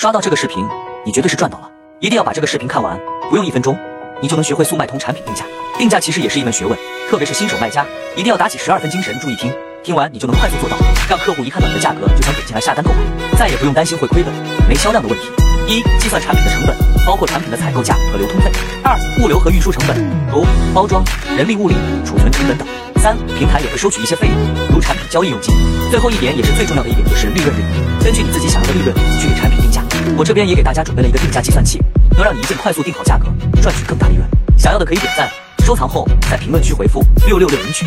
刷到这个视频，你绝对是赚到了！一定要把这个视频看完，不用一分钟，你就能学会速卖通产品定价。定价其实也是一门学问，特别是新手卖家，一定要打起十二分精神，注意听。听完你就能快速做到，让客户一看到你的价格就想点进来下单购买，再也不用担心会亏本、没销量的问题。一、计算产品的成本，包括产品的采购价和流通费；二、物流和运输成本，如包装、人力物力、储存成本等；三、平台也会收取一些费用，如产品交易佣金。最后一点也是最重要的一点，就是利润率，根据你自己想要的利润。我这边也给大家准备了一个定价计算器，能让你一键快速定好价格，赚取更大利润。想要的可以点赞、收藏后，在评论区回复六六六领取。